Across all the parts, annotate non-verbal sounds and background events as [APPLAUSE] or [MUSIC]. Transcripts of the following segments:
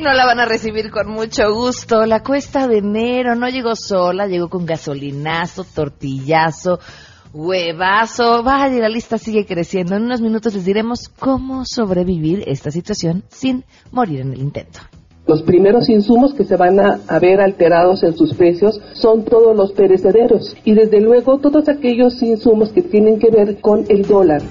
no la van a recibir con mucho gusto. La cuesta de enero no llegó sola, llegó con gasolinazo, tortillazo, huevazo. Vaya, la lista sigue creciendo. En unos minutos les diremos cómo sobrevivir esta situación sin morir en el intento. Los primeros insumos que se van a, a, ver alterados en sus precios son todos los perecederos y desde luego todos aquellos insumos que tienen que ver con el dólar.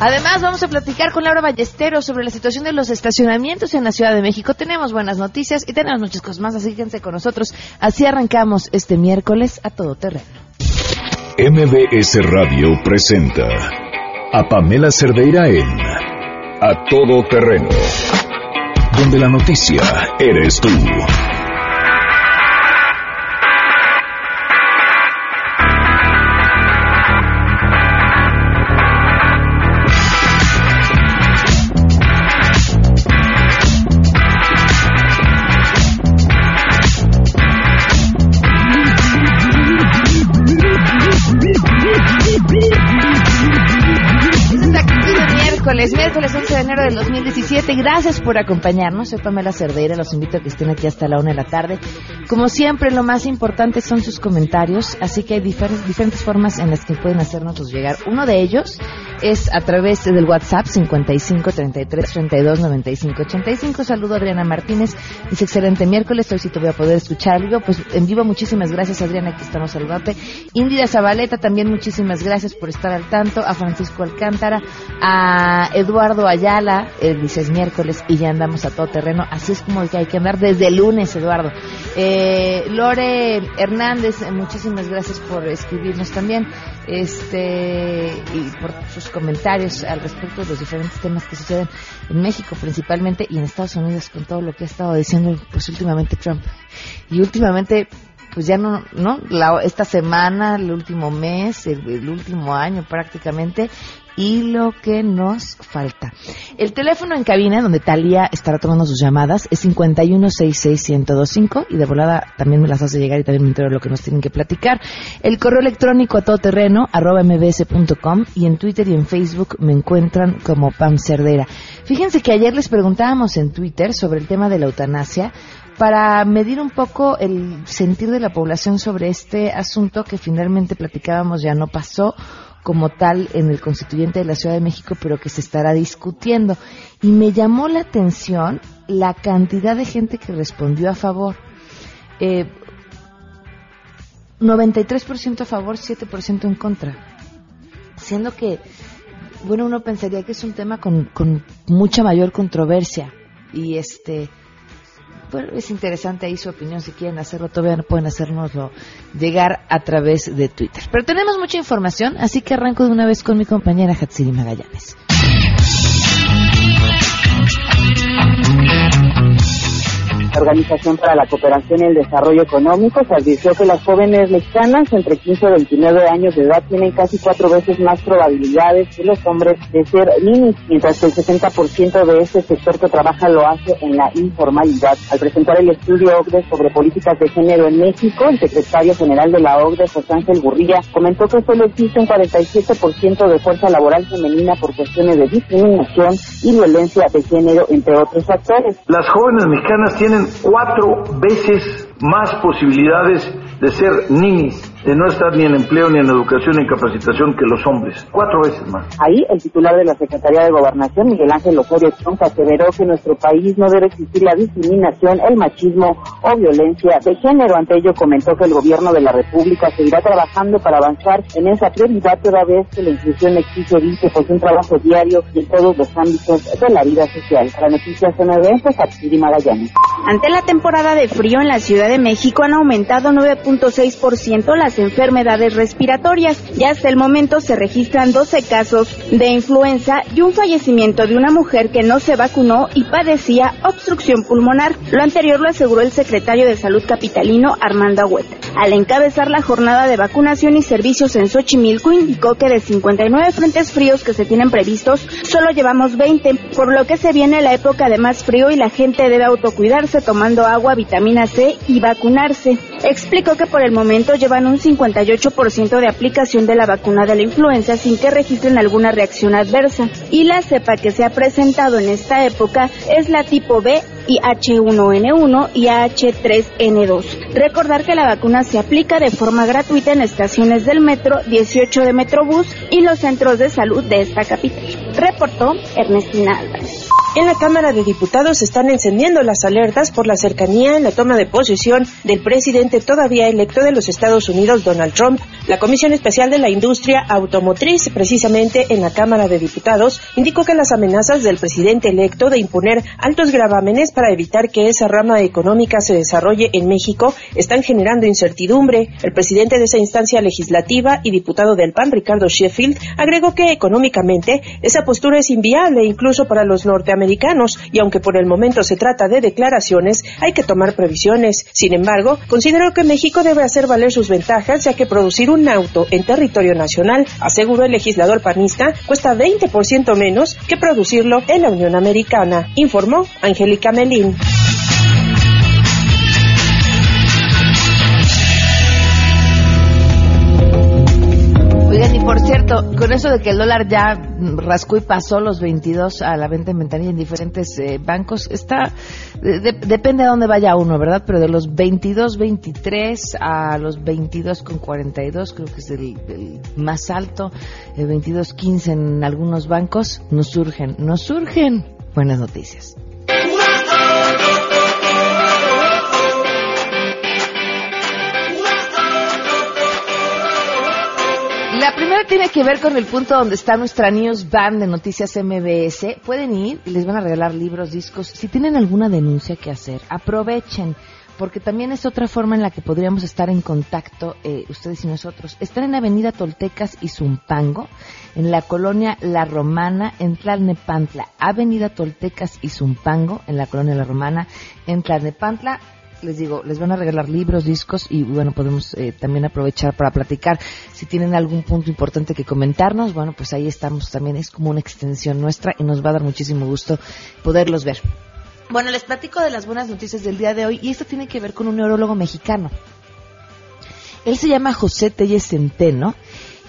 Además, vamos a platicar con Laura Ballesteros sobre la situación de los estacionamientos en la Ciudad de México. Tenemos buenas noticias y tenemos muchas cosas más, así quédense con nosotros. Así arrancamos este miércoles a todo terreno. MBS Radio presenta a Pamela Cerdeira en A Todo Terreno, donde la noticia eres tú. Del 2017. Gracias por acompañarnos. Soy Pamela Cerdeira. Los invito a que estén aquí hasta la una de la tarde. Como siempre, lo más importante son sus comentarios. Así que hay diferentes, diferentes formas en las que pueden hacernos llegar. Uno de ellos es a través del WhatsApp 55 33 32 95 85. Saludo a Adriana Martínez. Dice excelente miércoles. Hoy sí te voy a poder escuchar vivo. Pues en vivo, muchísimas gracias, Adriana. Aquí estamos saludarte. Indira Zabaleta, también muchísimas gracias por estar al tanto. A Francisco Alcántara, a Eduardo Ayala, el dice es miércoles y ya andamos a todo terreno. Así es como que hay que andar desde lunes, Eduardo. Eh, Lore Hernández, muchísimas gracias por escribirnos también este y por sus comentarios al respecto de los diferentes temas que suceden en México principalmente y en Estados Unidos con todo lo que ha estado diciendo pues últimamente Trump. Y últimamente pues ya no, ¿no? La, esta semana, el último mes, el, el, último año prácticamente, y lo que nos falta. El teléfono en cabina, donde Talía estará tomando sus llamadas, es 5166125 y de volada también me las hace llegar y también me entero de lo que nos tienen que platicar. El correo electrónico a todoterreno, arroba mbs.com y en Twitter y en Facebook me encuentran como Pam Cerdera. Fíjense que ayer les preguntábamos en Twitter sobre el tema de la eutanasia para medir un poco el sentir de la población sobre este asunto que finalmente platicábamos ya no pasó como tal en el constituyente de la Ciudad de México, pero que se estará discutiendo. Y me llamó la atención la cantidad de gente que respondió a favor. Eh, 93% a favor, 7% en contra. Siendo que, bueno, uno pensaría que es un tema con, con mucha mayor controversia. Y este, bueno, es interesante ahí su opinión. Si quieren hacerlo, todavía pueden hacernoslo llegar a través de Twitter. Pero tenemos mucha información, así que arranco de una vez con mi compañera Hatsiri Magallanes. La Organización para la Cooperación y el Desarrollo Económico se advirtió que las jóvenes mexicanas entre 15 y 29 años de edad tienen casi cuatro veces más probabilidades que los hombres de ser ninis, mientras que el 60% de este sector que trabaja lo hace en la informalidad. Al presentar el estudio OCDE sobre políticas de género en México, el secretario general de la OCDE, José Ángel Gurría, comentó que solo existe un 47% de fuerza laboral femenina por cuestiones de discriminación y violencia de género, entre otros factores. Las jóvenes mexicanas tienen cuatro veces más posibilidades de ser ninis, de no estar ni en empleo, ni en educación, ni en capacitación que los hombres. Cuatro veces más. Ahí, el titular de la Secretaría de Gobernación, Miguel Ángel Osorio Chong, aseveró que en nuestro país no debe existir la discriminación, el machismo o violencia de género. Ante ello, comentó que el gobierno de la República seguirá trabajando para avanzar en esa prioridad, toda vez que la inclusión exige, dice, pues un trabajo diario en todos los ámbitos de la vida social. Para Noticias MBS, Capsiri Magallanes. Ante la temporada de frío en la Ciudad de México han aumentado 9.6% las enfermedades respiratorias y hasta el momento se registran 12 casos de influenza y un fallecimiento de una mujer que no se vacunó y padecía obstrucción pulmonar. Lo anterior lo aseguró el secretario de Salud capitalino Armando Agüeta. Al encabezar la jornada de vacunación y servicios en Xochimilco indicó que de 59 frentes fríos que se tienen previstos, solo llevamos 20, por lo que se viene la época de más frío y la gente debe autocuidarse tomando agua, vitamina C y vacunarse. Explicó que por el momento llevan un 58% de aplicación de la vacuna de la influenza sin que registren alguna reacción adversa. Y la cepa que se ha presentado en esta época es la tipo B y H1N1 y H3N2. Recordar que la vacuna se aplica de forma gratuita en estaciones del metro 18 de Metrobús y los centros de salud de esta capital. Reportó Ernestina Álvarez. En la Cámara de Diputados están encendiendo las alertas por la cercanía en la toma de posesión del presidente todavía electo de los Estados Unidos, Donald Trump. La Comisión Especial de la Industria Automotriz, precisamente en la Cámara de Diputados, indicó que las amenazas del presidente electo de imponer altos gravámenes para evitar que esa rama económica se desarrolle en México están generando incertidumbre. El presidente de esa instancia legislativa y diputado del PAN, Ricardo Sheffield, agregó que económicamente esa postura es inviable incluso para los norteamericanos y aunque por el momento se trata de declaraciones, hay que tomar previsiones. Sin embargo, consideró que México debe hacer valer sus ventajas ya que producir un auto en territorio nacional, aseguró el legislador panista, cuesta 20% menos que producirlo en la Unión Americana, informó Angélica Melín. Con eso de que el dólar ya rascó y pasó los 22 a la venta en ventanilla en diferentes eh, bancos, está depende de dónde vaya uno, ¿verdad? Pero de los 22, 23 a los 22 con 42, creo que es el, más alto, el 22, 15 en algunos bancos, nos surgen, nos surgen buenas noticias. La primera tiene que ver con el punto donde está nuestra News Band de Noticias MBS. Pueden ir y les van a regalar libros, discos. Si tienen alguna denuncia que hacer, aprovechen, porque también es otra forma en la que podríamos estar en contacto eh, ustedes y nosotros. Están en Avenida Toltecas y Zumpango, en la colonia La Romana, en Tlalnepantla. Avenida Toltecas y Zumpango, en la colonia La Romana, en Tlalnepantla les digo, les van a regalar libros, discos y bueno, podemos eh, también aprovechar para platicar. Si tienen algún punto importante que comentarnos, bueno, pues ahí estamos también, es como una extensión nuestra y nos va a dar muchísimo gusto poderlos ver. Bueno, les platico de las buenas noticias del día de hoy y esto tiene que ver con un neurólogo mexicano. Él se llama José Telles Centeno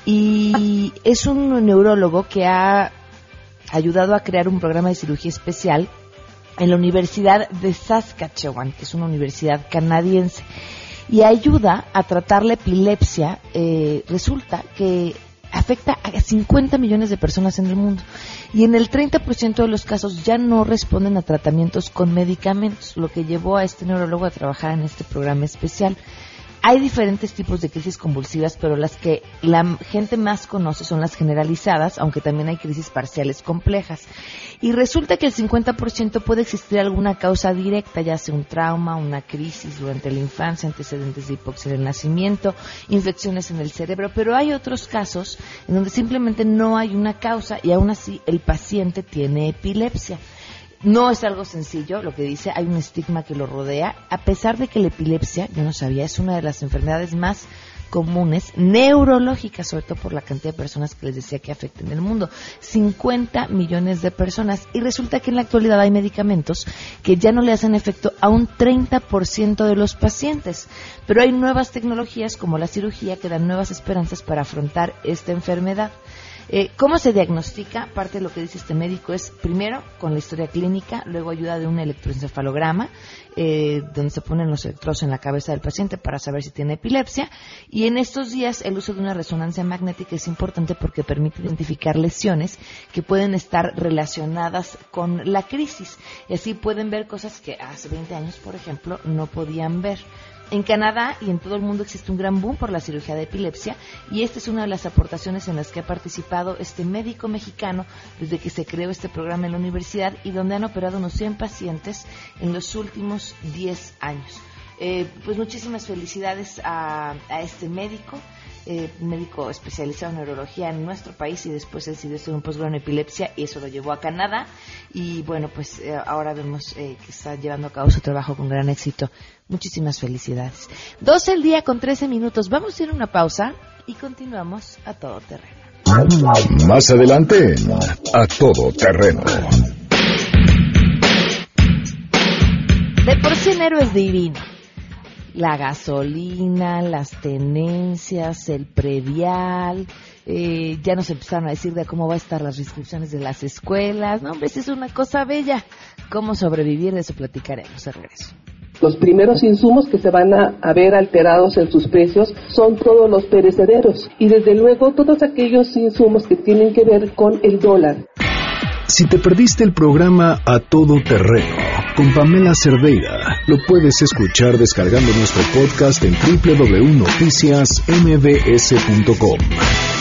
y es un neurólogo que ha ayudado a crear un programa de cirugía especial en la Universidad de Saskatchewan, que es una universidad canadiense, y ayuda a tratar la epilepsia. Eh, resulta que afecta a 50 millones de personas en el mundo y en el 30% de los casos ya no responden a tratamientos con medicamentos, lo que llevó a este neurólogo a trabajar en este programa especial. Hay diferentes tipos de crisis convulsivas, pero las que la gente más conoce son las generalizadas, aunque también hay crisis parciales complejas. Y resulta que el 50% puede existir alguna causa directa, ya sea un trauma, una crisis durante la infancia, antecedentes de hipoxia del nacimiento, infecciones en el cerebro, pero hay otros casos en donde simplemente no hay una causa y aún así el paciente tiene epilepsia. No es algo sencillo lo que dice, hay un estigma que lo rodea, a pesar de que la epilepsia, yo no sabía, es una de las enfermedades más comunes neurológicas, sobre todo por la cantidad de personas que les decía que afecten en el mundo. 50 millones de personas. Y resulta que en la actualidad hay medicamentos que ya no le hacen efecto a un 30% de los pacientes. Pero hay nuevas tecnologías como la cirugía que dan nuevas esperanzas para afrontar esta enfermedad. Eh, ¿Cómo se diagnostica? Parte de lo que dice este médico es, primero, con la historia clínica, luego ayuda de un electroencefalograma, eh, donde se ponen los electrodos en la cabeza del paciente para saber si tiene epilepsia. Y en estos días, el uso de una resonancia magnética es importante porque permite identificar lesiones que pueden estar relacionadas con la crisis. Y así pueden ver cosas que hace 20 años, por ejemplo, no podían ver. En Canadá y en todo el mundo existe un gran boom por la cirugía de epilepsia y esta es una de las aportaciones en las que ha participado este médico mexicano desde que se creó este programa en la universidad y donde han operado unos 100 pacientes en los últimos 10 años. Eh, pues muchísimas felicidades a, este médico, eh, médico especializado en neurología en nuestro país y después decidió hacer un posgrado en epilepsia y eso lo llevó a Canadá y bueno pues eh, ahora vemos que está llevando a cabo su trabajo con gran éxito Muchísimas felicidades. 12 el día con 13 minutos. Vamos a ir a una pausa y continuamos a todo terreno. Más adelante, a todo terreno. De por sí enero es divino. la gasolina, las tenencias, el predial, eh, ya nos empezaron a decir de cómo va a estar las inscripciones de las escuelas. No, hombre, es una cosa bella. ¿Cómo sobrevivir? De eso platicaremos de regreso. Los primeros insumos que se van a, ver alterados en sus precios son todos los perecederos y desde luego todos aquellos insumos que tienen que ver con el dólar. Si te perdiste el programa A Todo Terreno con Pamela Cerdeira, lo puedes escuchar descargando nuestro podcast en www.noticiasmbs.com.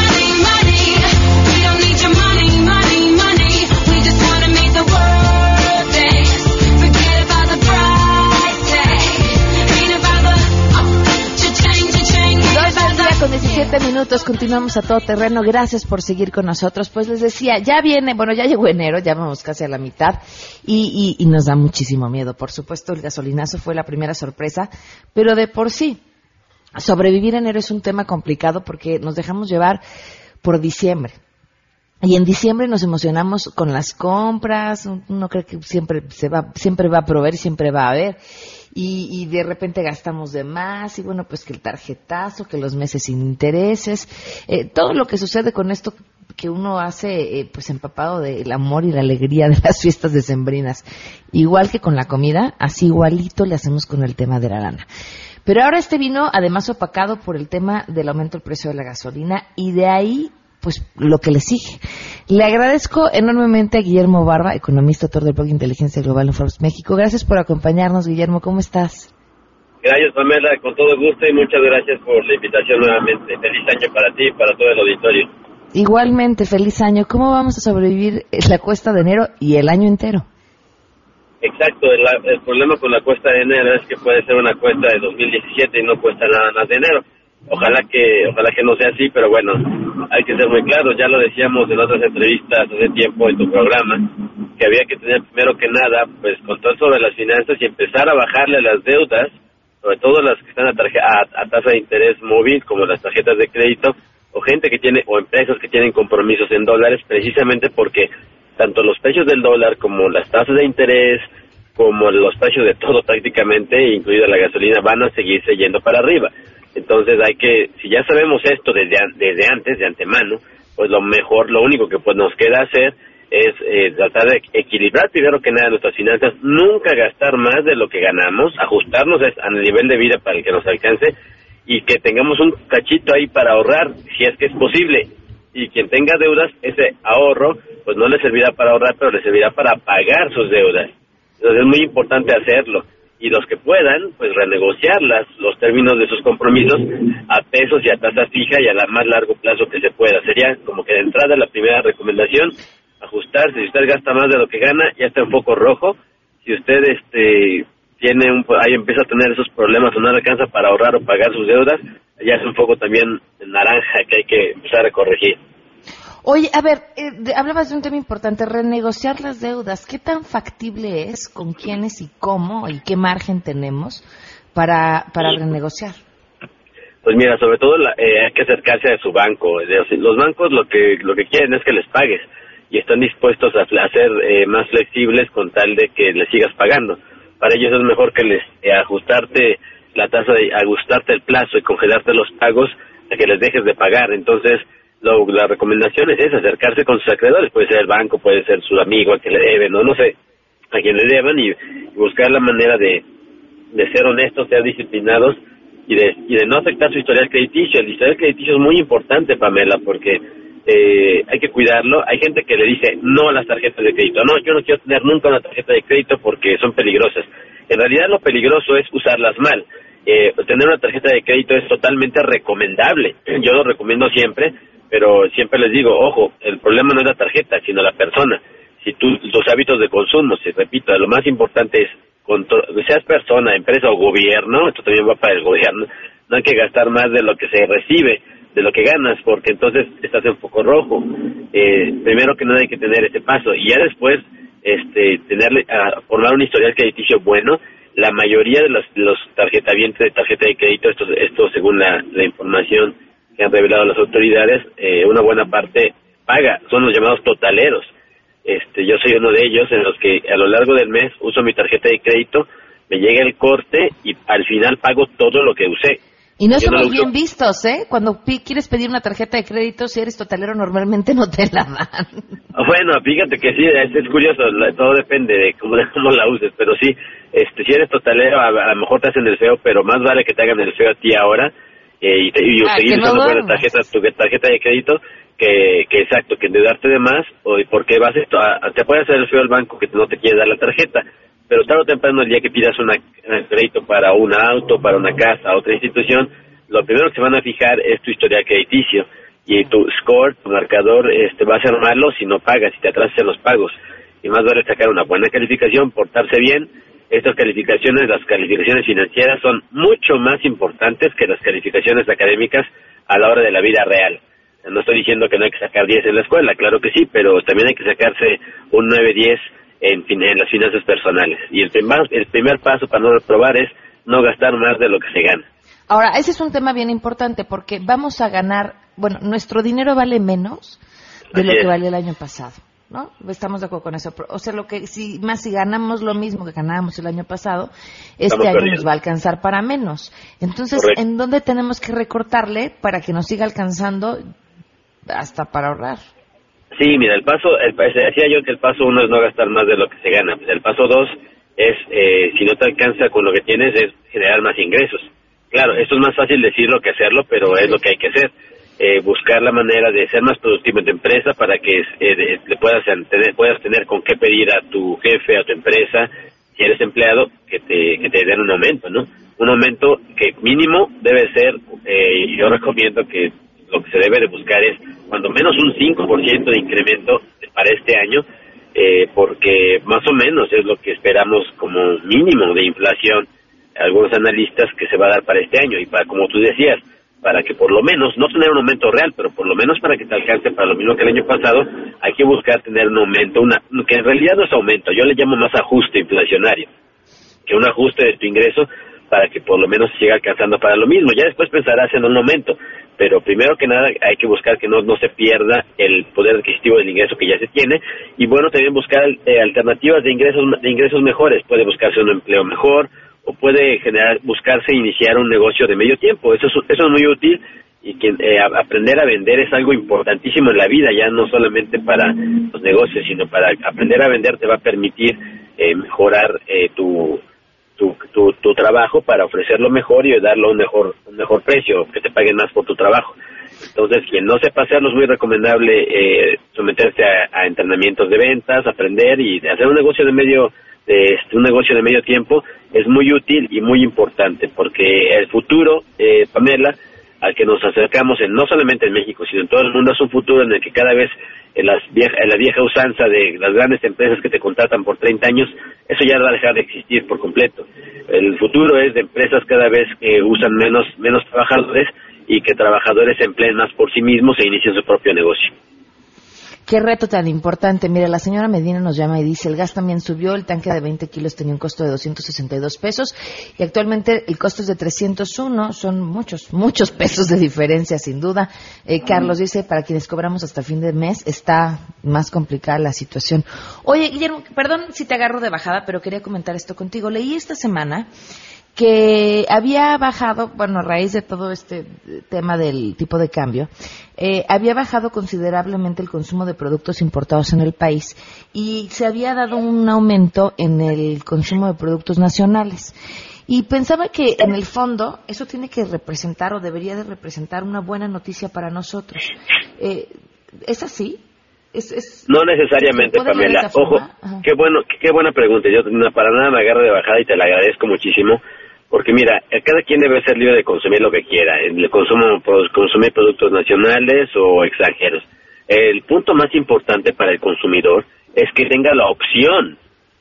17 minutos, continuamos a todo terreno. Gracias por seguir con nosotros. Pues les decía, ya viene, bueno, ya llegó enero, ya vamos casi a la mitad y, y, nos da muchísimo miedo. Por supuesto, el gasolinazo fue la primera sorpresa, pero de por sí, sobrevivir enero es un tema complicado porque nos dejamos llevar por diciembre. Y en diciembre nos emocionamos con las compras, uno cree que siempre se va, siempre va a proveer, siempre va a haber y, de repente gastamos de más y bueno, pues que el tarjetazo, que los meses sin intereses, eh, todo lo que sucede con esto que uno hace eh, pues empapado del amor y la alegría de las fiestas decembrinas. Igual que con la comida, así igualito le hacemos con el tema de la lana. Pero ahora este vino además opacado por el tema del aumento del precio de la gasolina y de ahí pues lo que le sigue. Le agradezco enormemente a Guillermo Barba, economista, autor del blog Inteligencia Global en Forbes México. Gracias por acompañarnos, Guillermo. ¿Cómo estás? Gracias, Pamela, con todo gusto y muchas gracias por la invitación nuevamente. Feliz año para ti y para todo el auditorio. Igualmente, feliz año. ¿Cómo vamos a sobrevivir la cuesta de enero y el año entero? Exacto, el, el problema con la cuesta de enero es que puede ser una cuesta de 2017 y no cuesta nada más de enero Ojalá que, ojalá que no sea así, pero bueno, hay que ser muy claros. Ya lo decíamos en otras entrevistas hace tiempo en tu programa, que había que tener primero que nada, pues control sobre las finanzas y empezar a bajarle las deudas, sobre todo las que están a, tasa de interés móvil, como las tarjetas de crédito, o gente que tiene, o empresas que tienen compromisos en dólares, precisamente porque tanto los precios del dólar como las tasas de interés, como los precios de todo prácticamente, incluida la gasolina, van a seguirse yendo para arriba. Entonces hay que, si ya sabemos esto desde, desde antes, de antemano, pues lo mejor, lo único que pues nos queda hacer es eh, tratar de equilibrar primero que nada nuestras finanzas, nunca gastar más de lo que ganamos, ajustarnos al nivel de vida para el que nos alcance y que tengamos un cachito ahí para ahorrar, si es que es posible. Y quien tenga deudas, ese ahorro, pues no le servirá para ahorrar, pero le servirá para pagar sus deudas. Entonces es muy importante hacerlo y los que puedan, pues renegociar los términos de sus compromisos a pesos y a tasa fija y a la más largo plazo que se pueda. Sería como que de entrada la primera recomendación, ajustarse. Si usted gasta más de lo que gana, ya está un poco rojo. Si usted este tiene un, ahí empieza a tener esos problemas o no alcanza para ahorrar o pagar sus deudas, ya es un poco también naranja que hay que empezar a corregir. Oye, a ver, eh, hablabas de un tema importante, renegociar las deudas. ¿Qué tan factible es? ¿Con quiénes y cómo? ¿Y qué margen tenemos para, para renegociar? Pues mira, sobre todo eh, hay que acercarse a su banco. Los bancos lo que lo que quieren es que les pagues y están dispuestos a, ser eh, más flexibles con tal de que les sigas pagando. Para ellos es mejor que les ajustarte la tasa de ajustarte el plazo y congelarte los pagos a que les dejes de pagar. Entonces, la recomendación es acercarse con sus acreedores, puede ser el banco, puede ser su amigo a que le deben, o no sé, a quien le deban y, buscar la manera de, de ser honestos, ser disciplinados y de, y de no afectar su historial crediticio. El historial crediticio es muy importante, Pamela, porque eh, hay que cuidarlo. Hay gente que le dice no a las tarjetas de crédito. No, yo no quiero tener nunca una tarjeta de crédito porque son peligrosas. En realidad lo peligroso es usarlas mal. Eh, tener una tarjeta de crédito es totalmente recomendable. Yo lo recomiendo siempre pero siempre les digo, ojo, el problema no es la tarjeta, sino la persona. Si tú, tus hábitos de consumo, si repito, lo más importante es, seas persona, empresa o gobierno, esto también va para el gobierno, no hay que gastar más de lo que se recibe, de lo que ganas, porque entonces estás en foco rojo. Eh, primero que nada hay que tener ese paso y ya después este tenerle a formar un historial crediticio bueno la mayoría de los, los tarjetavientes de tarjeta de crédito esto esto según la, la información que han revelado las autoridades, eh, una buena parte paga, son los llamados totaleros. Este, yo soy uno de ellos en los que a lo largo del mes uso mi tarjeta de crédito, me llega el corte y al final pago todo lo que usé. Y no Yo somos bien vistos, ¿eh? Cuando pi- quieres pedir una tarjeta de crédito, si eres totalero, normalmente no te la dan. Bueno, fíjate que sí, es, es curioso, la- todo depende de cómo, de [LAUGHS] cómo la uses, pero sí, este, si eres totalero, a, a lo mejor te hacen el feo, pero más vale que te hagan el feo a ti ahora eh, y, te- y Ah, seguir usando buena duermas. tarjeta, tu tarjeta de crédito que, que exacto, que endeudarte de más, o porque vas esto, a- te puede hacer el feo el banco que no te quiere dar la tarjeta, pero tarde o temprano el día que pidas una, un crédito para un auto, para una casa, otra institución, lo primero que se van a fijar es tu historial crediticio y tu score, tu marcador, este, va a ser malo si no pagas, si te atrasas en los pagos. Y más vale sacar una buena calificación, portarse bien. Estas calificaciones, las calificaciones financieras, son mucho más importantes que las calificaciones académicas a la hora de la vida real. No estoy diciendo que no hay que sacar 10 en la escuela, claro que sí, pero también hay que sacarse un 9-10 en, las finanzas personales. Y el primer, el primer paso para no reprobar es no gastar más de lo que se gana. Ahora, ese es un tema bien importante porque vamos a ganar, bueno, nuestro dinero vale menos de Así lo que es. valió el año pasado, ¿no? Estamos de acuerdo con eso. O sea, lo que si más si ganamos lo mismo que ganábamos el año pasado, este Estamos año perdiendo. nos va a alcanzar para menos. Entonces, Correcto. ¿en dónde tenemos que recortarle para que nos siga alcanzando hasta para ahorrar? Sí, mira, el paso, el, pa- decía yo que el paso uno es no gastar más de lo que se gana. Pues el paso dos es, eh, si no te alcanza con lo que tienes, es generar más ingresos. Claro, esto es más fácil decirlo que hacerlo, pero es lo que hay que hacer. Eh, buscar la manera de ser más productivo en tu empresa para que eh, le puedas tener, puedas tener con qué pedir a tu jefe, a tu empresa, si eres empleado, que te, que te den un aumento, ¿no? Un aumento que mínimo debe ser, eh, yo recomiendo que lo que se debe de buscar es cuando menos un 5% de incremento para este año, eh, porque más o menos es lo que esperamos como mínimo de inflación algunos analistas que se va a dar para este año y para como tú decías para que por lo menos no tener un aumento real pero por lo menos para que te alcance para lo mismo que el año pasado hay que buscar tener un aumento una que en realidad no es aumento yo le llamo más ajuste inflacionario que un ajuste de tu ingreso para que por lo menos siga alcanzando para lo mismo. Ya después pensarás en un aumento, pero primero que nada hay que buscar que no, no se pierda el poder adquisitivo del ingreso que ya se tiene y bueno, también buscar eh, alternativas de ingresos, de ingresos mejores. Puede buscarse un empleo mejor o puede generar, buscarse iniciar un negocio de medio tiempo. Eso es, eso es muy útil y que eh, aprender a vender es algo importantísimo en la vida, ya no solamente para los negocios, sino para aprender a vender te va a permitir eh, mejorar eh, tu, tu, tu, tu trabajo para ofrecerlo mejor y darlo un mejor, un mejor precio, que te paguen más por tu trabajo. Entonces, quien no sepa hacerlo es muy recomendable eh, someterse a, a entrenamientos de ventas, aprender y hacer un negocio de medio de este, un negocio de medio tiempo es muy útil y muy importante porque el futuro, eh, Pamela, al que nos acercamos en, no solamente en México, sino en todo el mundo, es un futuro en el que cada vez en, las vieja, en la vieja usanza de las grandes empresas que te contratan por 30 años, eso ya va a dejar de existir por completo. El futuro es de empresas cada vez que usan menos, menos trabajadores y que trabajadores se empleen más por sí mismos e inicien su propio negocio. Qué reto tan importante. Mira, la señora Medina nos llama y dice, el gas también subió, el tanque de 20 kilos tenía un costo de 262 pesos y actualmente el costo es de 301. Son muchos, muchos pesos de diferencia, sin duda. Eh, Carlos dice, para quienes cobramos hasta fin de mes está más complicada la situación. Oye, Guillermo, perdón si te agarro de bajada, pero quería comentar esto contigo. Leí esta semana que había bajado, bueno, a raíz de todo este tema del tipo de cambio, eh, había bajado considerablemente el consumo de productos importados en el país y se había dado un aumento en el consumo de productos nacionales. Y pensaba que en el fondo eso tiene que representar o debería de representar una buena noticia para nosotros. Eh, ¿Es así? ¿Es, es- No necesariamente, ¿se puede leer de Pamela. Ojo? Ajá. qué bueno, qué, buena pregunta. Yo para nada me agarro de bajada y te la agradezco muchísimo. Porque mira, eh, cada quien debe ser libre de consumir lo que quiera. El consumo, consumir productos nacionales o extranjeros. El punto más importante para el consumidor es que tenga la opción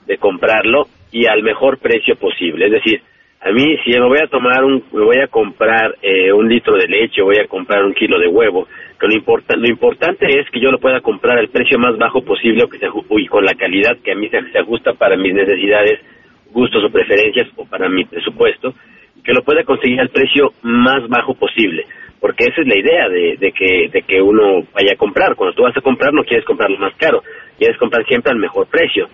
de comprarlo y al mejor precio posible. Es decir, a mí si me voy a tomar un, me voy a comprar eh, un litro de leche, voy a comprar un kilo de huevo, que lo, importa, lo importante es que yo lo pueda comprar al precio más bajo posible que se, y con la calidad que a mí se ajusta para mis necesidades, gustos o preferencias o para mi presupuesto, que lo pueda conseguir al precio más bajo posible. porque esa es la idea de, de, que, de que uno vaya a comprar. Cuando tú vas a comprar no quieres comprarlo más caro, quieres comprar siempre al mejor precio.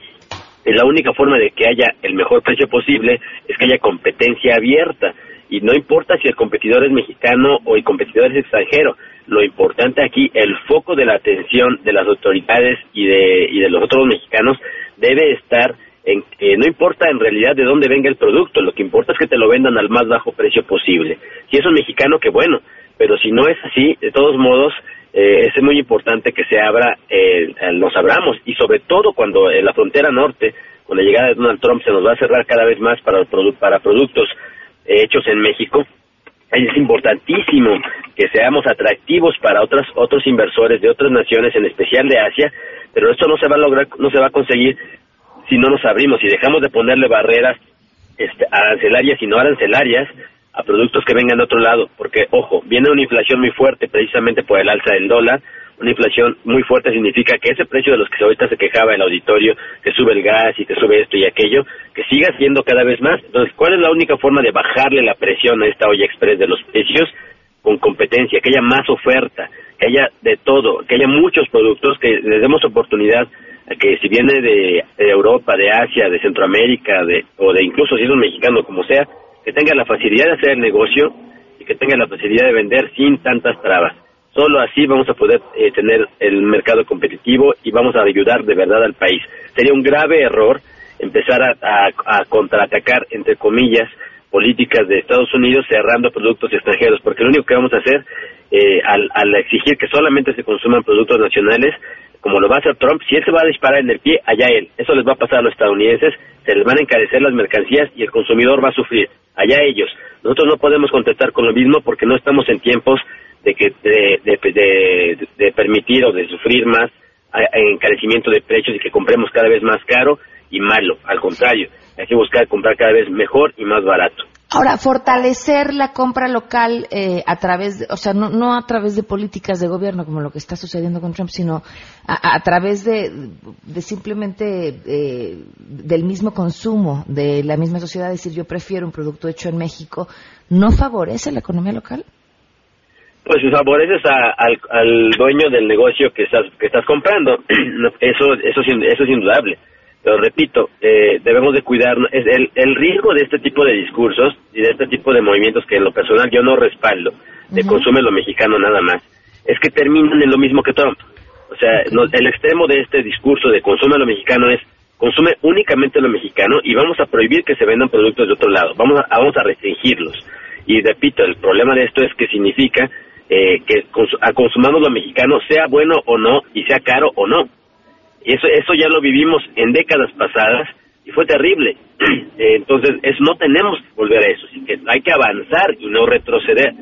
Y la única forma de que haya el mejor precio posible es que haya competencia abierta. Y no importa si el competidor es mexicano o el competidor es extranjero, lo importante aquí, el foco de la atención de las autoridades y de, y de los otros mexicanos debe estar en que no importa en realidad de dónde venga el producto, lo que importa es que te lo vendan al más bajo precio posible. Si es mexicano, que bueno, pero si no es así, de todos modos, eh, es muy importante que se abra, eh, nos abramos, y sobre todo cuando en la frontera norte, con la llegada de Donald Trump, se nos va a cerrar cada vez más para, para productos eh, hechos en México, es importantísimo que seamos atractivos para otras, otros inversores de otras naciones, en especial de Asia, pero esto no se va a lograr, no se va a conseguir si no nos abrimos y dejamos de ponerle barreras este, arancelarias y no arancelarias a productos que vengan de otro lado, porque ojo, viene una inflación muy fuerte precisamente por el alza del dólar, una inflación muy fuerte significa que ese precio de los que ahorita se quejaba el auditorio, que sube el gas y que sube esto y aquello, que siga siendo cada vez más. Entonces, ¿cuál es la única forma de bajarle la presión a esta olla express de los precios? Con competencia, que haya más oferta, que haya de todo, que haya muchos productos, que les demos oportunidad que si viene de, Europa, de Asia, de Centroamérica, de, o de incluso si es un mexicano, como sea, que tenga la facilidad de hacer negocio y que tenga la facilidad de vender sin tantas trabas. Solo así vamos a poder eh, tener el mercado competitivo y vamos a ayudar de verdad al país. Sería un grave error empezar a, contraatacar, entre comillas, políticas de Estados Unidos cerrando productos extranjeros, porque lo único que vamos a hacer eh, al, al, exigir que solamente se consuman productos nacionales, como lo va a hacer Trump, si él se va a disparar en el pie, allá él. Eso les va a pasar a los estadounidenses, se les van a encarecer las mercancías y el consumidor va a sufrir. Allá ellos. Nosotros no podemos contestar con lo mismo porque no estamos en tiempos de, que, de, de, permitir o de sufrir más encarecimiento de precios y que compremos cada vez más caro y malo. Al contrario, hay que buscar comprar cada vez mejor y más barato. Ahora, fortalecer la compra local eh, a través, de, o sea, no, no, a través de políticas de gobierno como lo que está sucediendo con Trump, sino a, través de, simplemente eh, del mismo consumo de la misma sociedad, decir yo prefiero un producto hecho en México, ¿no favorece la economía local? Pues favoreces al, al, dueño del negocio que estás que estás comprando, eso [CLEARS THROAT] eso eso es indudable. Pero repito, eh, debemos de cuidarnos. El, el riesgo de este tipo de discursos y de este tipo de movimientos que en lo personal yo no respaldo, de consume lo mexicano nada más, es que terminan en lo mismo que Trump. O sea, el extremo de este discurso de consume lo mexicano es consume únicamente lo mexicano y vamos a prohibir que se vendan productos de otro lado. Vamos a, vamos a restringirlos. Y repito, el problema de esto es que significa eh, que a consumamos lo mexicano, sea bueno o no y sea caro o no. Eso, eso ya lo vivimos en décadas pasadas y fue terrible. [CLEARS THROAT] Entonces, eso, no tenemos que volver a eso, que hay que avanzar y no retroceder.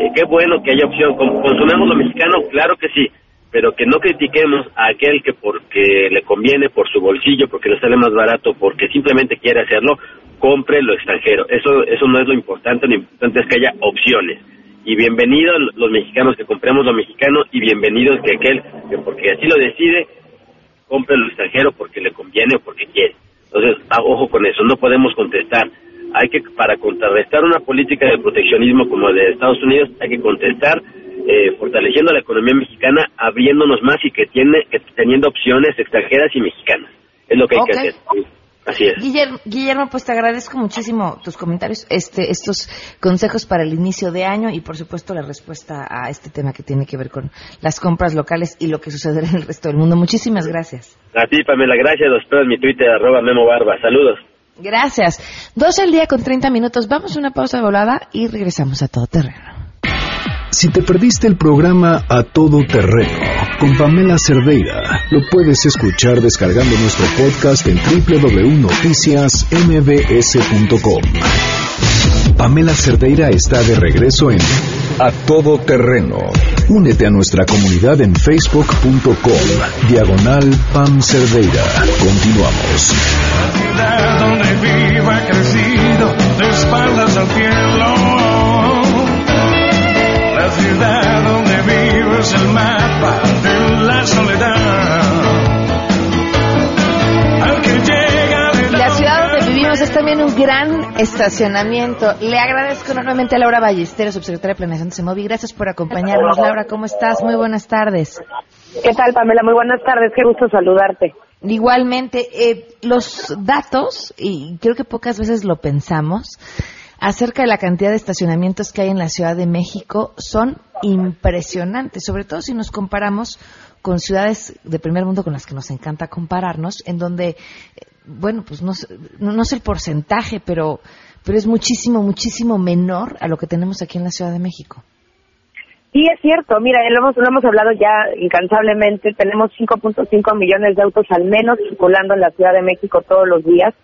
Eh, qué bueno que haya opción. ¿Consumemos lo mexicano? Claro que sí, pero que no critiquemos a aquel que porque le conviene, por su bolsillo, porque le sale más barato, porque simplemente quiere hacerlo, compre lo extranjero. Eso, eso no es lo importante, lo importante es que haya opciones. Y bienvenidos los mexicanos que compremos lo mexicano y bienvenidos que aquel que porque así lo decide compre lo extranjero porque le conviene o porque quiere. Entonces, ojo con eso, no podemos contestar. Hay que, para contrarrestar una política de proteccionismo como la de Estados Unidos, hay que contestar eh, fortaleciendo la economía mexicana, abriéndonos más y que tiene, que teniendo opciones extranjeras y mexicanas. Es lo que hay que hacer. Así es. Guillermo, pues te agradezco muchísimo tus comentarios, este, estos consejos para el inicio de año y por supuesto la respuesta a este tema que tiene que ver con las compras locales y lo que sucederá en el resto del mundo. Muchísimas gracias. A ti, Pamela, gracias. Los espero en mi Twitter, arroba Memo Barba. Saludos. Gracias. Dos al día con 30 minutos. Vamos a una pausa volada y regresamos a todo terreno. Si te perdiste el programa A Todo Terreno con Pamela Cerdeira, lo puedes escuchar descargando nuestro podcast en www.noticiasmbs.com. Pamela Cerdeira está de regreso en A Todo Terreno. Únete a nuestra comunidad en facebook.com, diagonal Pam Cerdeira. Continuamos. La donde viva crecido, de espaldas al cielo ciudad donde vivo es el mapa de la soledad. La ciudad donde vivimos es también un gran estacionamiento. Le agradezco enormemente a Laura Ballesteros, subsecretaria de Planeación de Semovi. Gracias por acompañarnos. Laura, ¿cómo estás? Muy buenas tardes. ¿Qué tal, Pamela? Muy buenas tardes. Qué gusto saludarte. Igualmente, eh, los datos, y creo que pocas veces lo pensamos, acerca de la cantidad de estacionamientos que hay en la Ciudad de México son impresionantes, sobre todo si nos comparamos con ciudades de primer mundo con las que nos encanta compararnos, en donde, eh, bueno, pues no, no, sé el porcentaje, pero, pero es muchísimo, muchísimo menor a lo que tenemos aquí en la Ciudad de México. Sí, es cierto. Mira, lo hemos, lo hemos hablado ya incansablemente. Tenemos 5.5 millones de autos al menos circulando en la Ciudad de México todos los días.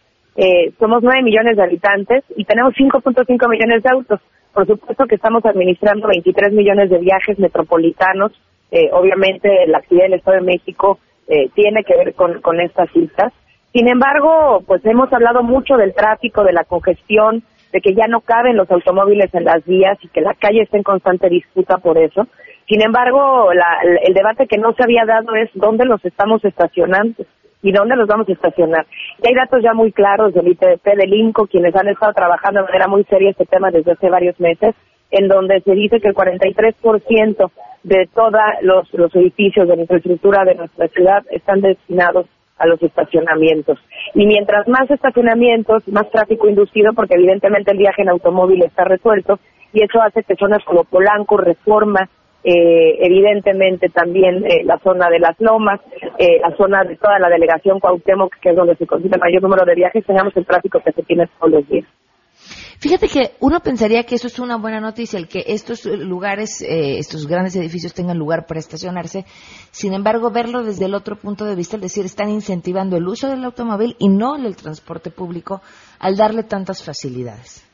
Eh, somos 9 millones de habitantes y tenemos 5.5 millones de autos. Por supuesto que estamos administrando 23 millones de viajes metropolitanos eh, obviamente la actividad del Estado de México eh, tiene que ver con, estas cifras. Sin embargo, pues hemos hablado mucho del tráfico, de la congestión, de que ya no caben los automóviles en las vías y que la calle está en constante disputa por eso. Sin embargo, la, el debate que no se había dado es dónde los estamos estacionando y dónde los vamos a estacionar. Y hay datos ya muy claros del ITDP, del INCO, quienes han estado trabajando de manera muy seria este tema desde hace varios meses, en donde se dice que el 43% de todos los, los edificios de la infraestructura de nuestra ciudad están destinados a los estacionamientos. Y mientras más estacionamientos, más tráfico inducido, porque evidentemente el viaje en automóvil está resuelto, y eso hace que zonas como Polanco, Reforma, eh, evidentemente también eh, la zona de las lomas, eh, la zona de toda la delegación Cuauhtémoc, que es donde se consigue el mayor número de viajes, tengamos el tráfico que se tiene todos los días. Fíjate que uno pensaría que eso es una buena noticia, el que estos lugares, eh, estos grandes edificios tengan lugar para estacionarse. Sin embargo, verlo desde el otro punto de vista, es decir, están incentivando el uso del automóvil y no el transporte público al darle tantas facilidades.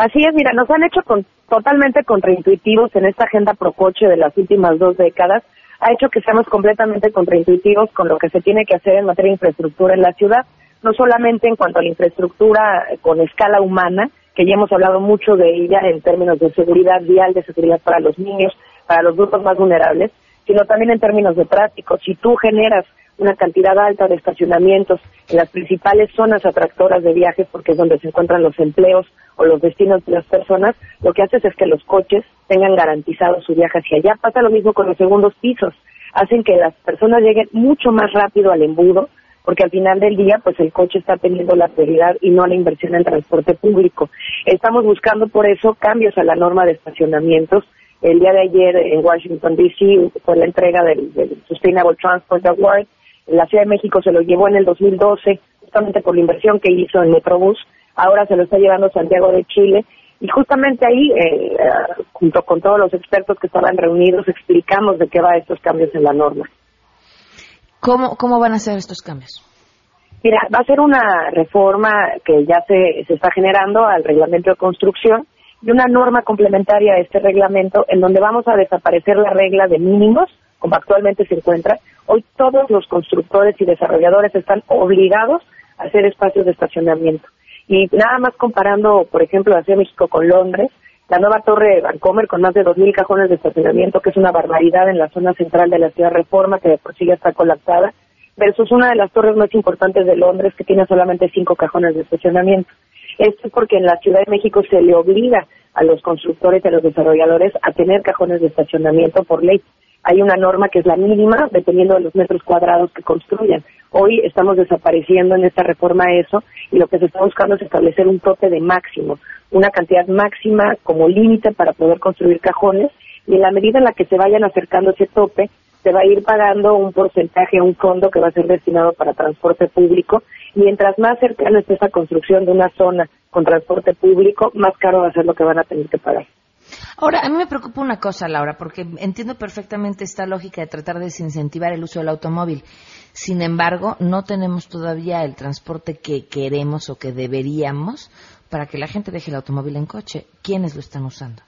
Así es, mira, nos han hecho totalmente contraintuitivos en esta agenda pro coche de las últimas dos décadas. Ha hecho que seamos completamente contraintuitivos con lo que se tiene que hacer en materia de infraestructura en la ciudad, no solamente en cuanto a la infraestructura con escala humana, que ya hemos hablado mucho de ella en términos de seguridad vial, de seguridad para los niños, para los grupos más vulnerables, sino también en términos de tráfico. Si tú generas una cantidad alta de estacionamientos en las principales zonas atractoras de viajes, porque es donde se encuentran los empleos o los destinos de las personas, lo que haces es que los coches tengan garantizado su viaje hacia allá. Pasa lo mismo con los segundos pisos. Hacen que las personas lleguen mucho más rápido al embudo, porque al final del día pues el coche está teniendo la prioridad y no la inversión en transporte público. Estamos buscando por eso cambios a la norma de estacionamientos. El día de ayer en Washington D.C. fue la entrega del, Sustainable Transport Award. La Ciudad de México se lo llevó en el 2012 justamente por la inversión que hizo en Metrobús. Ahora se lo está llevando Santiago de Chile y justamente ahí, eh, junto con todos los expertos que estaban reunidos, explicamos de qué va estos cambios en la norma. ¿Cómo, ¿Cómo van a ser estos cambios? Mira, va a ser una reforma que ya se, se está generando al reglamento de construcción y una norma complementaria a este reglamento en donde vamos a desaparecer la regla de mínimos, como actualmente se encuentra. Hoy todos los constructores y desarrolladores están obligados a hacer espacios de estacionamiento. Y nada más comparando, por ejemplo, la Ciudad de México con Londres, la nueva torre de Vancomer con más de 2.000 cajones de estacionamiento, que es una barbaridad en la zona central de la ciudad Reforma, que de por sí ya está colapsada, versus una de las torres más importantes de Londres, que tiene solamente cinco cajones de estacionamiento. Esto es porque en la Ciudad de México se le obliga a los constructores y a los desarrolladores a tener cajones de estacionamiento por ley. Hay una norma que es la mínima, dependiendo de los metros cuadrados que construyan. Hoy estamos desapareciendo en esta reforma eso y lo que se está buscando es establecer un tope de máximo, una cantidad máxima como límite para poder construir cajones y en la medida en la que se vayan acercando ese tope, se va a ir pagando un porcentaje, un fondo que va a ser destinado para transporte público. Mientras más cercana esté esa construcción de una zona con transporte público, más caro va a ser lo que van a tener que pagar. Ahora, a mí me preocupa una cosa, Laura, porque entiendo perfectamente esta lógica de tratar de desincentivar el uso del automóvil. Sin embargo, no tenemos todavía el transporte que queremos o que deberíamos para que la gente deje el automóvil en coche. ¿Quiénes lo están usando?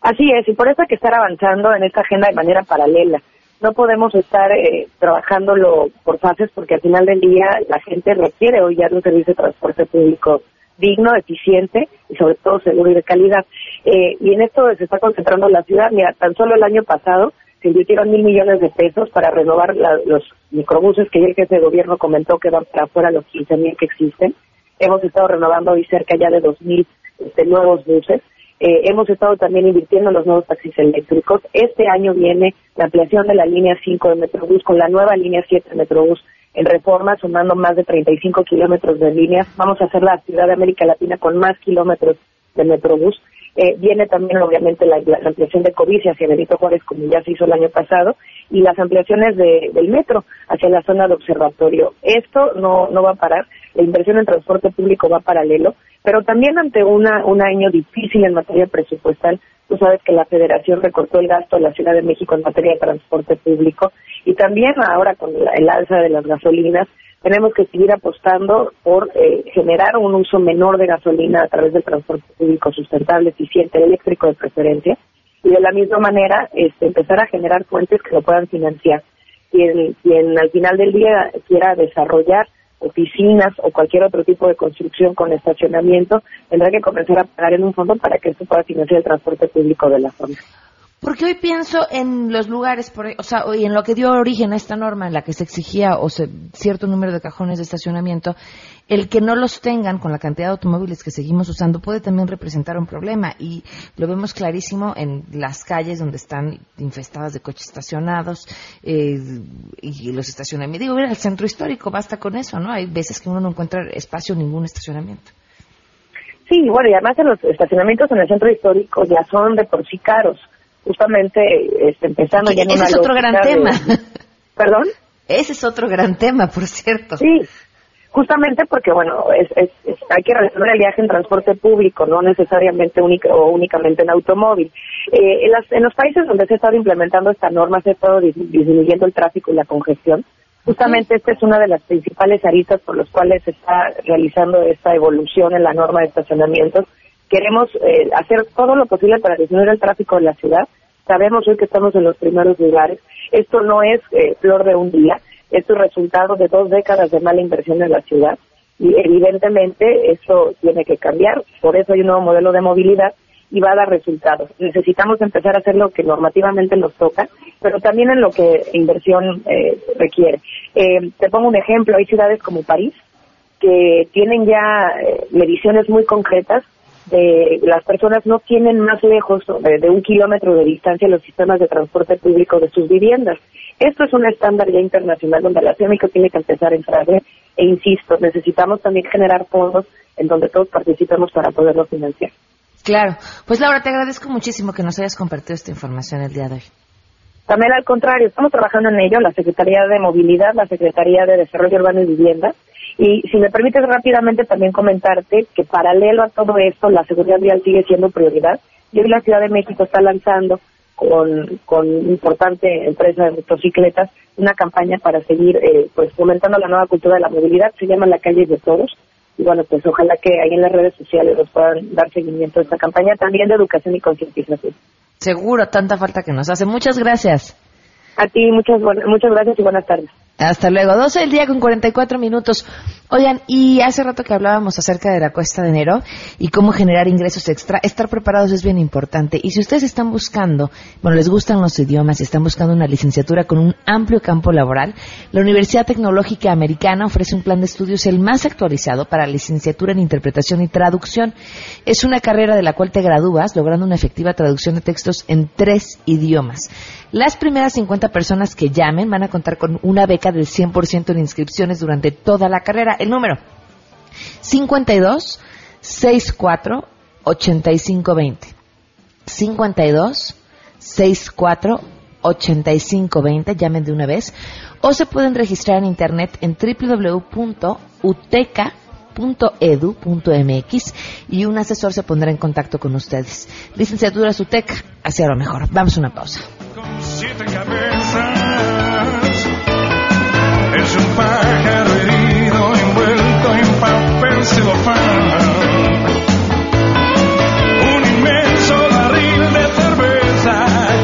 Así es, y por eso hay que estar avanzando en esta agenda de manera paralela. No podemos estar eh, trabajándolo por fases porque al final del día la gente requiere hoy ya un servicio de transporte público digno, eficiente y sobre todo seguro y de calidad. Eh, y en esto se está concentrando la ciudad. Mira, tan solo el año pasado se invirtieron mil millones de pesos para renovar los microbuses que ya el jefe de gobierno comentó que van para afuera los 15 mil que existen. hemos estado renovando hoy cerca ya de 2.000 este, nuevos buses. Eh, hemos estado también invirtiendo en los nuevos taxis eléctricos. Este año viene la ampliación de la línea 5 de Metrobús con la nueva línea 7 de Metrobús en reforma, sumando más de 35 kilómetros de líneas. Vamos a hacer la ciudad de América Latina con más kilómetros de Metrobús. Eh, viene también, obviamente, la, ampliación de COVID hacia Benito Juárez, como ya se hizo el año pasado, y las ampliaciones del metro hacia la zona de observatorio. Esto no, no va a parar, la inversión en transporte público va paralelo, pero también ante una, un año difícil en materia presupuestal, tú sabes que la Federación recortó el gasto de la Ciudad de México en materia de transporte público, y también ahora con el alza de las gasolinas, tenemos que seguir apostando por eh, generar un uso menor de gasolina a través del transporte público sustentable, eficiente, eléctrico de preferencia, y de la misma manera este, empezar a generar fuentes que lo puedan financiar. Quien, quien al final del día quiera desarrollar oficinas o cualquier otro tipo de construcción con estacionamiento, tendrá que comenzar a pagar en un fondo para que esto pueda financiar el transporte público de la zona. Porque hoy pienso en los lugares, por, o sea, y en lo que dio origen a esta norma en la que se exigía o cierto número de cajones de estacionamiento, el que no los tengan con la cantidad de automóviles que seguimos usando puede también representar un problema y lo vemos clarísimo en las calles donde están infestadas de coches estacionados eh, y los estacionamientos. Digo, mira, el centro histórico basta con eso, ¿no? Hay veces que uno no encuentra espacio ningún estacionamiento. Sí, bueno, y además en los estacionamientos en el centro histórico ya son de por sí caros justamente este, empezando ya en Ese es otro gran tema. [LAUGHS] ¿Perdón? Ese es otro gran tema, por cierto. Sí, justamente porque, bueno, es, hay que resolver el viaje en transporte público, no necesariamente única, o únicamente en automóvil. Eh, en, los países donde se ha estado implementando esta norma, se ha estado disminuyendo el tráfico y la congestión. Justamente esta es una de las principales aristas por las cuales se está realizando esta evolución en la norma de estacionamientos queremos eh, hacer todo lo posible para disminuir el tráfico de la ciudad. Sabemos hoy que estamos en los primeros lugares. Esto no es eh, flor de un día, esto es resultado de dos décadas de mala inversión en la ciudad y evidentemente eso tiene que cambiar. Por eso hay un nuevo modelo de movilidad y va a dar resultados. Necesitamos empezar a hacer lo que normativamente nos toca, pero también en lo que inversión eh, requiere. te pongo un ejemplo, hay ciudades como París que tienen ya mediciones muy concretas eh, las personas no tienen más lejos de, un kilómetro de distancia los sistemas de transporte público de sus viviendas. Esto es un estándar ya internacional donde la CEMICO tiene que empezar a entrar e insisto, necesitamos también generar fondos en donde todos participemos para poderlo financiar. Claro. Pues Laura, te agradezco muchísimo que nos hayas compartido esta información el día de hoy. También al contrario, estamos trabajando en ello, la Secretaría de Movilidad, la Secretaría de Desarrollo Urbano y Vivienda, y si me permites rápidamente también comentarte que paralelo a todo esto, la seguridad vial sigue siendo prioridad. Y hoy la Ciudad de México está lanzando con, con importante empresa de motocicletas una campaña para seguir eh, pues fomentando la nueva cultura de la movilidad. Se llama La Calle de Todos. Y bueno, pues ojalá que ahí en las redes sociales nos puedan dar seguimiento a esta campaña también de educación y concientización. Seguro, tanta falta que nos hace. Muchas gracias. A ti, muchas, muchas gracias y buenas tardes. Hasta luego. 12 del día con 44 minutos. Oigan, y hace rato que hablábamos acerca de la cuesta de enero y cómo generar ingresos extra, estar preparados es bien importante. Y si ustedes están buscando, bueno, les gustan los idiomas y están buscando una licenciatura con un amplio campo laboral, la Universidad Tecnológica Americana ofrece un plan de estudios el más actualizado para licenciatura en interpretación y traducción. Es una carrera de la cual te gradúas logrando una efectiva traducción de textos en tres idiomas. Las primeras 50 personas que llamen van a contar con una beca del 100% en inscripciones durante toda la carrera. El número 52 64 85 20. 52 64 85 20. Llamen de una vez. O se pueden registrar en internet en www.uteca.edu.mx y un asesor se pondrá en contacto con ustedes. Licenciatura UTECA, hacia lo mejor. Vamos a una pausa siete cabezas. Un pájaro herido envuelto en papel celofán. Un inmenso barril de cerveza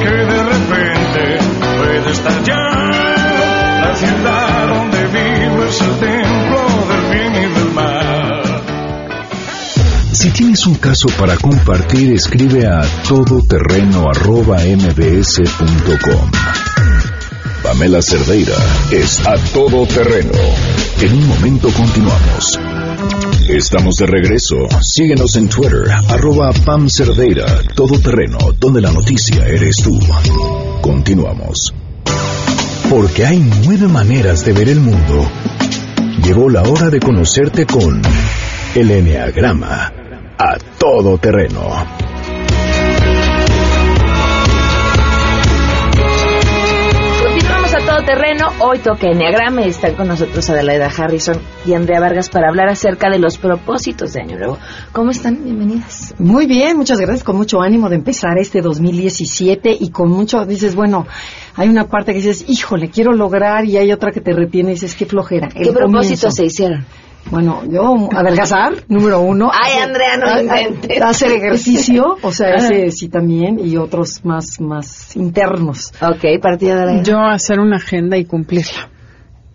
que de repente puede estallar. La ciudad donde vivo es el templo del bien y del mal. Si tienes un caso para compartir, escribe a todoterreno.mbs.com. Pamela Cerdeira es a todoterreno. En un momento continuamos. Estamos de regreso. Síguenos en Twitter, arroba Pam Cerdeira, todo terreno, donde la noticia eres tú. Continuamos. Porque hay nueve maneras de ver el mundo. Llegó la hora de conocerte con el Enneagrama a todo terreno. Terreno. Hoy toca Enneagrama y están con nosotros Adelaida Harrison y Andrea Vargas para hablar acerca de los propósitos de Año Nuevo. ¿Cómo están? Bienvenidas. Muy bien, muchas gracias. Con mucho ánimo de empezar este 2017 y con mucho, dices, bueno, hay una parte que dices, híjole, quiero lograr y hay otra que te retiene y dices, qué flojera. ¿Qué propósitos se hicieron? Bueno, yo adelgazar, número uno. Ay, Andrea, no inventes. Hacer ejercicio, o sea, ese sí también, y otros más, más internos. Ok, partida de la... Yo hacer una agenda y cumplirla.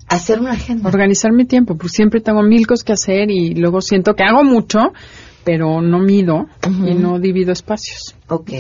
Hacer una agenda. Organizar mi tiempo, pues siempre tengo mil cosas que hacer y luego siento que hago mucho, pero no mido y no divido espacios. Ok.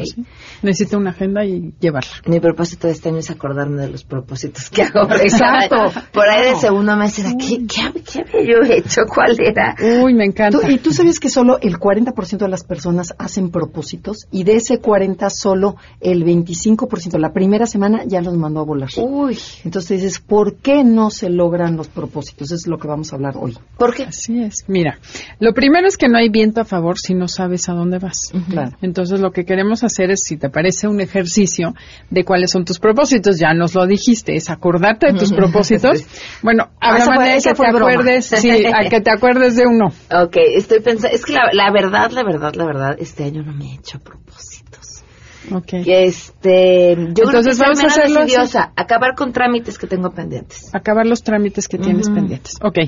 Necesito una agenda y llevarla. Mi propósito de este año es acordarme de los propósitos que hago. [LAUGHS] Exacto. Por ahí de segundo mes era, ¿qué, qué, qué había yo hecho? ¿Cuál era? Uy, me encanta. Tú- y tú sabes que solo el 40% de las personas hacen propósitos y de ese 40 solo el 25% la primera semana ya los mandó a volar. Uy, Entonces dices, ¿por qué no se logran los propósitos? Eso es lo que vamos a hablar hoy. ¿por qué? Así es. Mira, lo primero es que no hay viento a favor si no sabes a dónde vas. Claro. Entonces lo que queremos hacer es, si te parece, un ejercicio de cuáles son tus propósitos. Ya nos lo dijiste, es acordarte de tus [LAUGHS] propósitos. Bueno, habrá manera que te acuerdes, sí, a que te acuerdes de uno. Ok, estoy pensando, es que la, la verdad, la verdad, la verdad, este año no me he hecho propósitos. Ok. Este, yo creo que Entonces vamos a hacerlo decidiosa, acabar con trámites que tengo pendientes. acabar los trámites que tienes pendientes. Ok.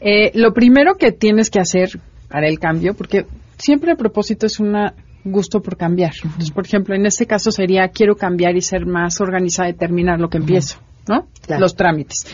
Eh, lo primero que tienes que hacer para el cambio, porque siempre el propósito es un gusto por cambiar. Entonces, por ejemplo, en este caso sería quiero cambiar y ser más organizada y terminar lo que empiezo, ¿no? Claro. Los trámites.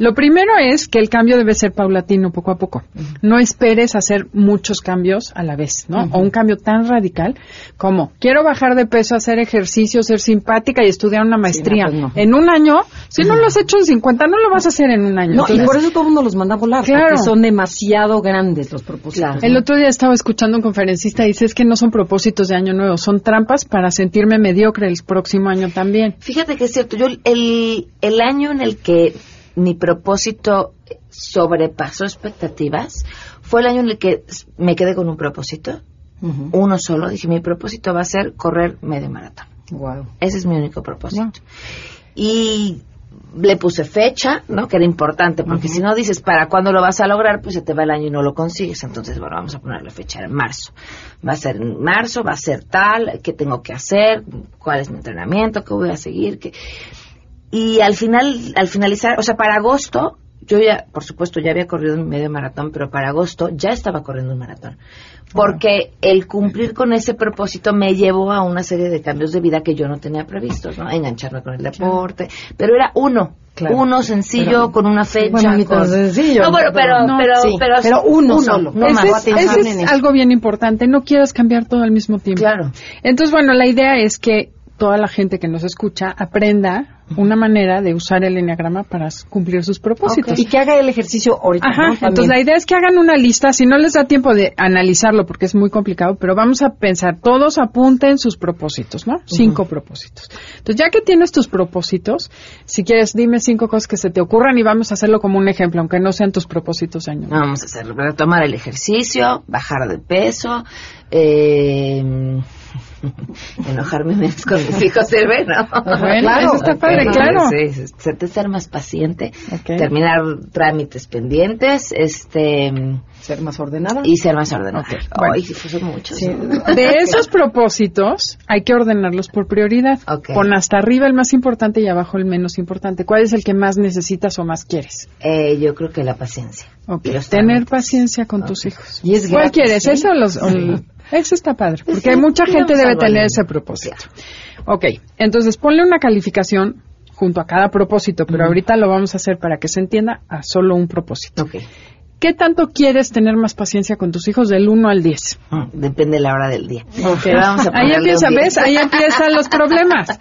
Lo primero es que el cambio debe ser paulatino, poco a poco. No esperes hacer muchos cambios a la vez, ¿no? O un cambio tan radical como quiero bajar de peso, hacer ejercicio, ser simpática y estudiar una maestría. pues no. En un año, si no lo has hecho en 50, no lo vas a hacer en un año. No, y por eso todo el mundo los manda a volar, Claro. porque son demasiado grandes los propósitos. Claro. El otro día estaba escuchando a un conferencista y dice es que no son propósitos de año nuevo, son trampas para sentirme mediocre el próximo año también. Fíjate que es cierto, yo el, el año en el que mi propósito sobrepasó expectativas fue el año en el que me quedé con un propósito, uno solo. Dije, mi propósito va a ser correr medio maratón. Guau. Ese es mi único propósito. Y le puse fecha, ¿no? Que era importante, porque si no dices para cuándo lo vas a lograr, pues se te va el año y no lo consigues. Entonces, bueno, vamos a ponerle fecha en marzo. Va a ser en marzo, va a ser tal, qué tengo que hacer, cuál es mi entrenamiento, qué voy a seguir, qué... Y al final, al finalizar, o sea, para agosto, yo ya, por supuesto, ya había corrido un medio maratón, pero para agosto ya estaba corriendo un maratón. Porque el cumplir con ese propósito me llevó a una serie de cambios de vida que yo no tenía previstos, ¿no? Engancharme con el deporte. Pero era uno. Claro. Uno sencillo, con una fecha. Bueno, ni tan con- sencillo. No, bueno, pero, No, pero, sí, pero, pero uno solo. No Ese más. es- Ese es eso. algo bien importante, no quieras cambiar todo al mismo tiempo. Claro. Entonces, bueno, la idea es que toda la gente que nos escucha aprenda una manera de usar el enneagrama para cumplir sus propósitos. Y que haga el ejercicio ahorita. Ajá, entonces la idea es que hagan una lista, si no les da tiempo de analizarlo porque es muy complicado, pero vamos a pensar, todos apunten sus propósitos, ¿no? Cinco propósitos. Entonces ya que tienes tus propósitos, si quieres dime cinco cosas que se te ocurran y vamos a hacerlo como un ejemplo, aunque no sean tus propósitos año. Vamos a hacer, retomar el ejercicio, bajar de peso, eh, [LAUGHS] enojarme menos con mis hijos sirve, ¿no? Bueno, eso está padre, claro. Sí, ser- más paciente, terminar trámites pendientes, este, Ser más ordenada. y ser más ordenado. Ok, bueno. Ay, muchos. Sí. De esos propósitos hay que ordenarlos por prioridad. Ok. Pon hasta arriba el más importante y abajo el menos importante. ¿Cuál es el que más necesitas o más quieres? Eh, yo creo que la paciencia. Tener paciencia con tus hijos. Y es ¿Cuál gratis, quieres? ¿sí? ¿Ese o los, o el- Eso está padre, porque Sí, hay mucha gente debe tener ese propósito. Ok, entonces ponle una calificación junto a cada propósito, pero ahorita lo vamos a hacer para que se entienda a solo un propósito. Ok. ¿Qué tanto quieres tener más paciencia con tus hijos del 1 al 10? Mm, Depende de la hora del día. Pero vamos a Ahí empieza, ¿ves? 10. Ahí empiezan los problemas.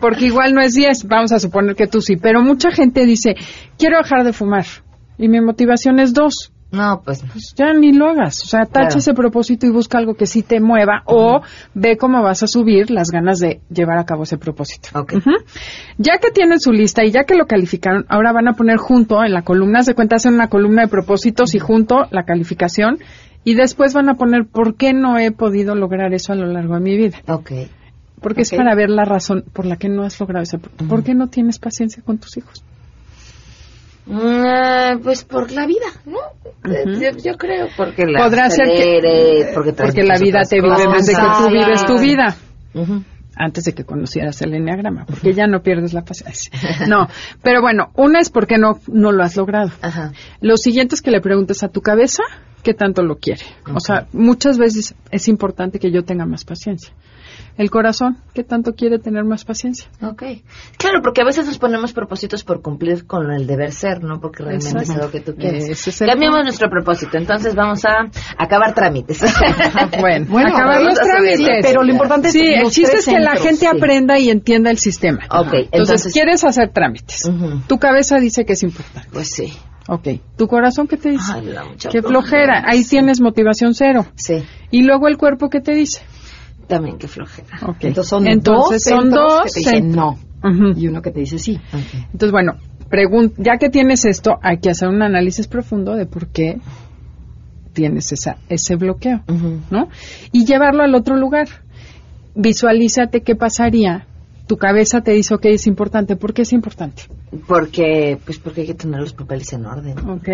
Porque igual no es 10, vamos a suponer que tú sí. Pero mucha gente dice, quiero dejar de fumar. Y mi motivación es 2. No, pues no. Pues ya ni lo hagas. O sea, tacha Claro. ese propósito y busca algo que sí te mueva o ve cómo vas a subir las ganas de llevar a cabo ese propósito. Ok. Ujú. Ya que tienen su lista y ya que lo calificaron, ahora van a poner junto en la columna, se cuenta, hacen una columna de propósitos y junto la calificación y después van a poner por qué no he podido lograr eso a lo largo de mi vida. Ok. Porque es Ok. para ver la razón por la que no has logrado ese propósito. ¿Por qué no tienes paciencia con tus hijos? Mm, pues por la vida, ¿no? Eh, yo, yo creo, porque la Podrá ser que- acelere, porque, la vida te vive desde que tú vives tu vida. Antes de que conocieras el enneagrama, porque ya no pierdes la paciencia. [LAUGHS] No, pero bueno, una es porque no, no lo has logrado. Ajá. Lo siguiente es que le preguntes a tu cabeza qué tanto lo quiere. O sea, muchas veces es importante que yo tenga más paciencia. El corazón, ¿qué tanto quiere tener más paciencia? Ok. Claro, porque a veces nos ponemos propósitos por cumplir con el deber ser, ¿no? Porque realmente Exacto. es algo que tú quieres. Ese es punto. nuestro propósito. Entonces vamos a acabar trámites. [LAUGHS] Bueno, [LAUGHS] Bueno, acabar los trámites. pero lo importante es el chiste que la gente sí. aprenda y entienda el sistema. Ok, Entonces, entonces- quieres hacer trámites. Tu cabeza dice que es importante. Pues sí. Ok. ¿Tu corazón qué te dice? Ay, Qué flojera. flojera. Ahí tienes motivación cero. Sí. Y luego el cuerpo, ¿qué te dice? También qué flojera. Entonces son Entonces, dos son centros dos que te dicen no y uno que te dice sí. Entonces, bueno, ya que tienes esto, hay que hacer un análisis profundo de por qué tienes esa, ese bloqueo. ¿no? Y llevarlo al otro lugar. Visualízate qué pasaría. Tu cabeza te dice, ok, es importante. ¿Por qué es importante? Porque, pues porque hay que tener los papeles en orden. Ok.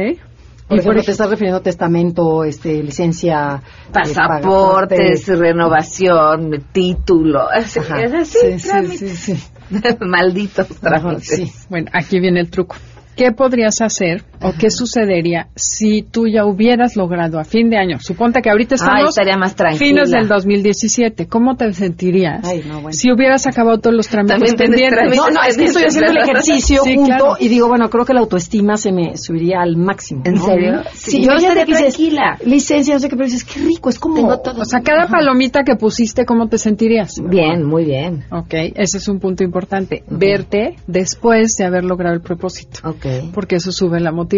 Por Y ejemplo, por te estás refiriendo a testamento, este, licencia, eh, Pasaportes, pasaporte. renovación, título. Es, Ajá. es así, Sí, sí, sí, sí. [LAUGHS] Malditos trámites. sí. Bueno, aquí viene el truco. ¿Qué podrías hacer o qué sucedería si tú ya hubieras logrado a fin de año? Suponte que ahorita Ay, estamos estaría más tranquila. fines del 2017. ¿Cómo te sentirías Ay, no, bueno. si hubieras acabado todos los trámites pendientes? trámites. No, no, es que estoy haciendo el ejercicio Sí, junto claro. y digo, bueno, creo que la autoestima se me subiría al máximo. ¿En ¿no? serio? Sí, Sí, yo estaría que dices, tranquila. Licencia, no sé qué, pero dices, qué rico, es como... Tengo todo. O sea, cada palomita que pusiste, ¿cómo te sentirías? Bien, muy bien. Ok, ese es un punto importante. Verte después de haber logrado el propósito. Ok. Porque eso sube la motivación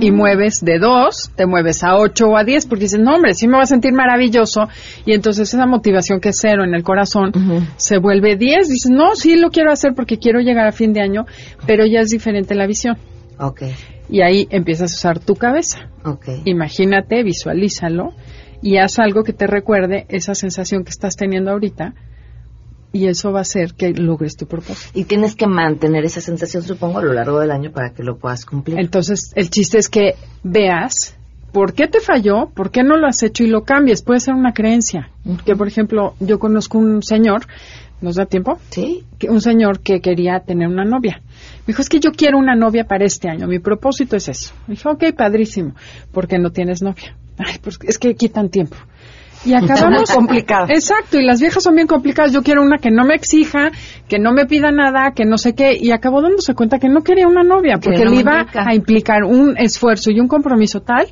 y mueves de dos, te mueves a ocho o a diez porque dices, no hombre, sí me va a sentir maravilloso y entonces esa motivación que es cero en el corazón se vuelve diez, dices, no, sí lo quiero hacer porque quiero llegar a fin de año, pero ya es diferente la visión. Y ahí empiezas a usar tu cabeza. Imagínate, visualízalo y haz algo que te recuerde esa sensación que estás teniendo ahorita y eso va a hacer que logres tu propósito. Y tienes que mantener esa sensación, supongo, a lo largo del año para que lo puedas cumplir. Entonces, el chiste es que veas por qué te falló, por qué no lo has hecho y lo cambies. Puede ser una creencia. Que, por ejemplo, yo conozco un señor, ¿nos da tiempo? ¿Sí? Que un señor que quería tener una novia. Me dijo, es que yo quiero una novia para este año. Mi propósito es eso. Me dijo, ok, padrísimo. ¿Por qué no tienes novia? [LAUGHS] Ay, pues es que quitan tiempo. Y acabamos complicado. Exacto, y las viejas son bien complicadas. Yo quiero una que no me exija, que no me pida nada, que no sé qué. Y acabó dándose cuenta que no quería una novia, Que porque no le iba implica. a implicar un esfuerzo y un compromiso tal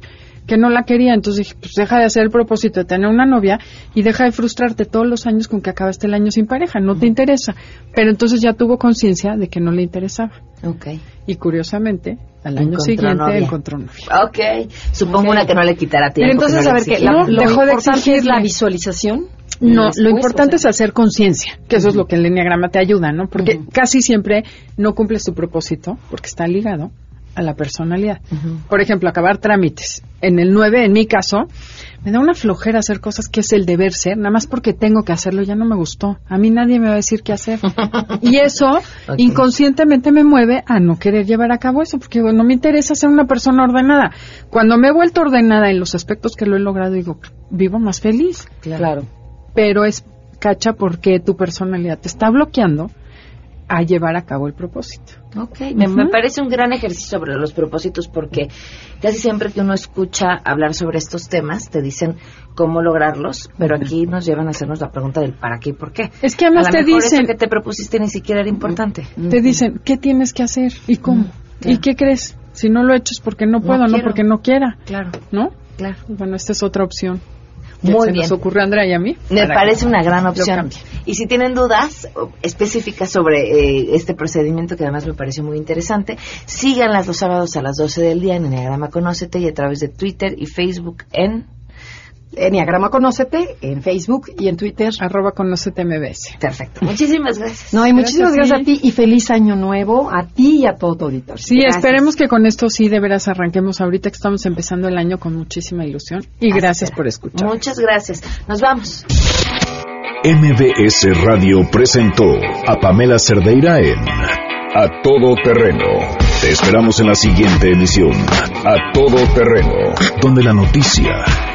que no la quería. Entonces dije, pues deja de hacer el propósito de tener una novia y deja de frustrarte todos los años con que acabaste el año sin pareja. No te interesa. Pero entonces ya tuvo conciencia de que no le interesaba. Ok. Y curiosamente, al año Encontró siguiente novia. encontró novia. Ok. Supongo una que no le quitará tiempo. Pero entonces, no a ver, que la- No, lo dejó de importante es exigirle. la visualización. No, Después, lo importante o sea, es hacer conciencia, que eso es lo que el enneagrama te ayuda, ¿no? Porque casi siempre no cumples tu propósito porque está ligado a la personalidad. Por ejemplo, acabar trámites. En el 9, en mi caso, me da una flojera hacer cosas que es el deber ser, nada más porque tengo que hacerlo, ya no me gustó. A mí nadie me va a decir qué hacer. [LAUGHS] y eso inconscientemente me mueve a no querer llevar a cabo eso, porque no me interesa ser una persona ordenada. Cuando me he vuelto ordenada en los aspectos que lo he logrado, digo, vivo más feliz Claro. pero es cacha porque tu personalidad te está bloqueando a llevar a cabo el propósito. Ok, me, parece un gran ejercicio sobre los propósitos porque casi siempre que uno escucha hablar sobre estos temas te dicen cómo lograrlos, pero aquí nos llevan a hacernos la pregunta del para qué y por qué. Es que además a te mejor dicen- eso que te propusiste ni siquiera era importante. Te dicen qué tienes que hacer y cómo. ¿Y qué crees? Si no lo he hecho es porque no No puedo, no, quiero. porque no quiera, Claro, ¿no? claro. Bueno, esta es otra opción. Muy se bien. nos ocurre a Andrea y a mí. Me parece una gran opción. Y si tienen dudas o- específicas sobre eh, este procedimiento, que además me pareció muy interesante, síganlas los sábados a las 12 del día en Enneagrama Conócete y a través de Twitter y Facebook en... Enneagrama Conócete en Facebook y en Twitter. Arroba Conócete MBS. Perfecto. Muchísimas gracias. No, y muchísimas Gracias, gracias a ti y feliz año nuevo a ti y a todo tu auditorio. Sí, Gracias. esperemos que con esto sí de veras arranquemos ahorita que estamos empezando el año con muchísima ilusión. Y Así gracias será. por escuchar. Muchas gracias. Nos vamos. MBS Radio presentó a Pamela Cerdeira en A Todo Terreno. Te esperamos en la siguiente emisión, A Todo Terreno, donde la noticia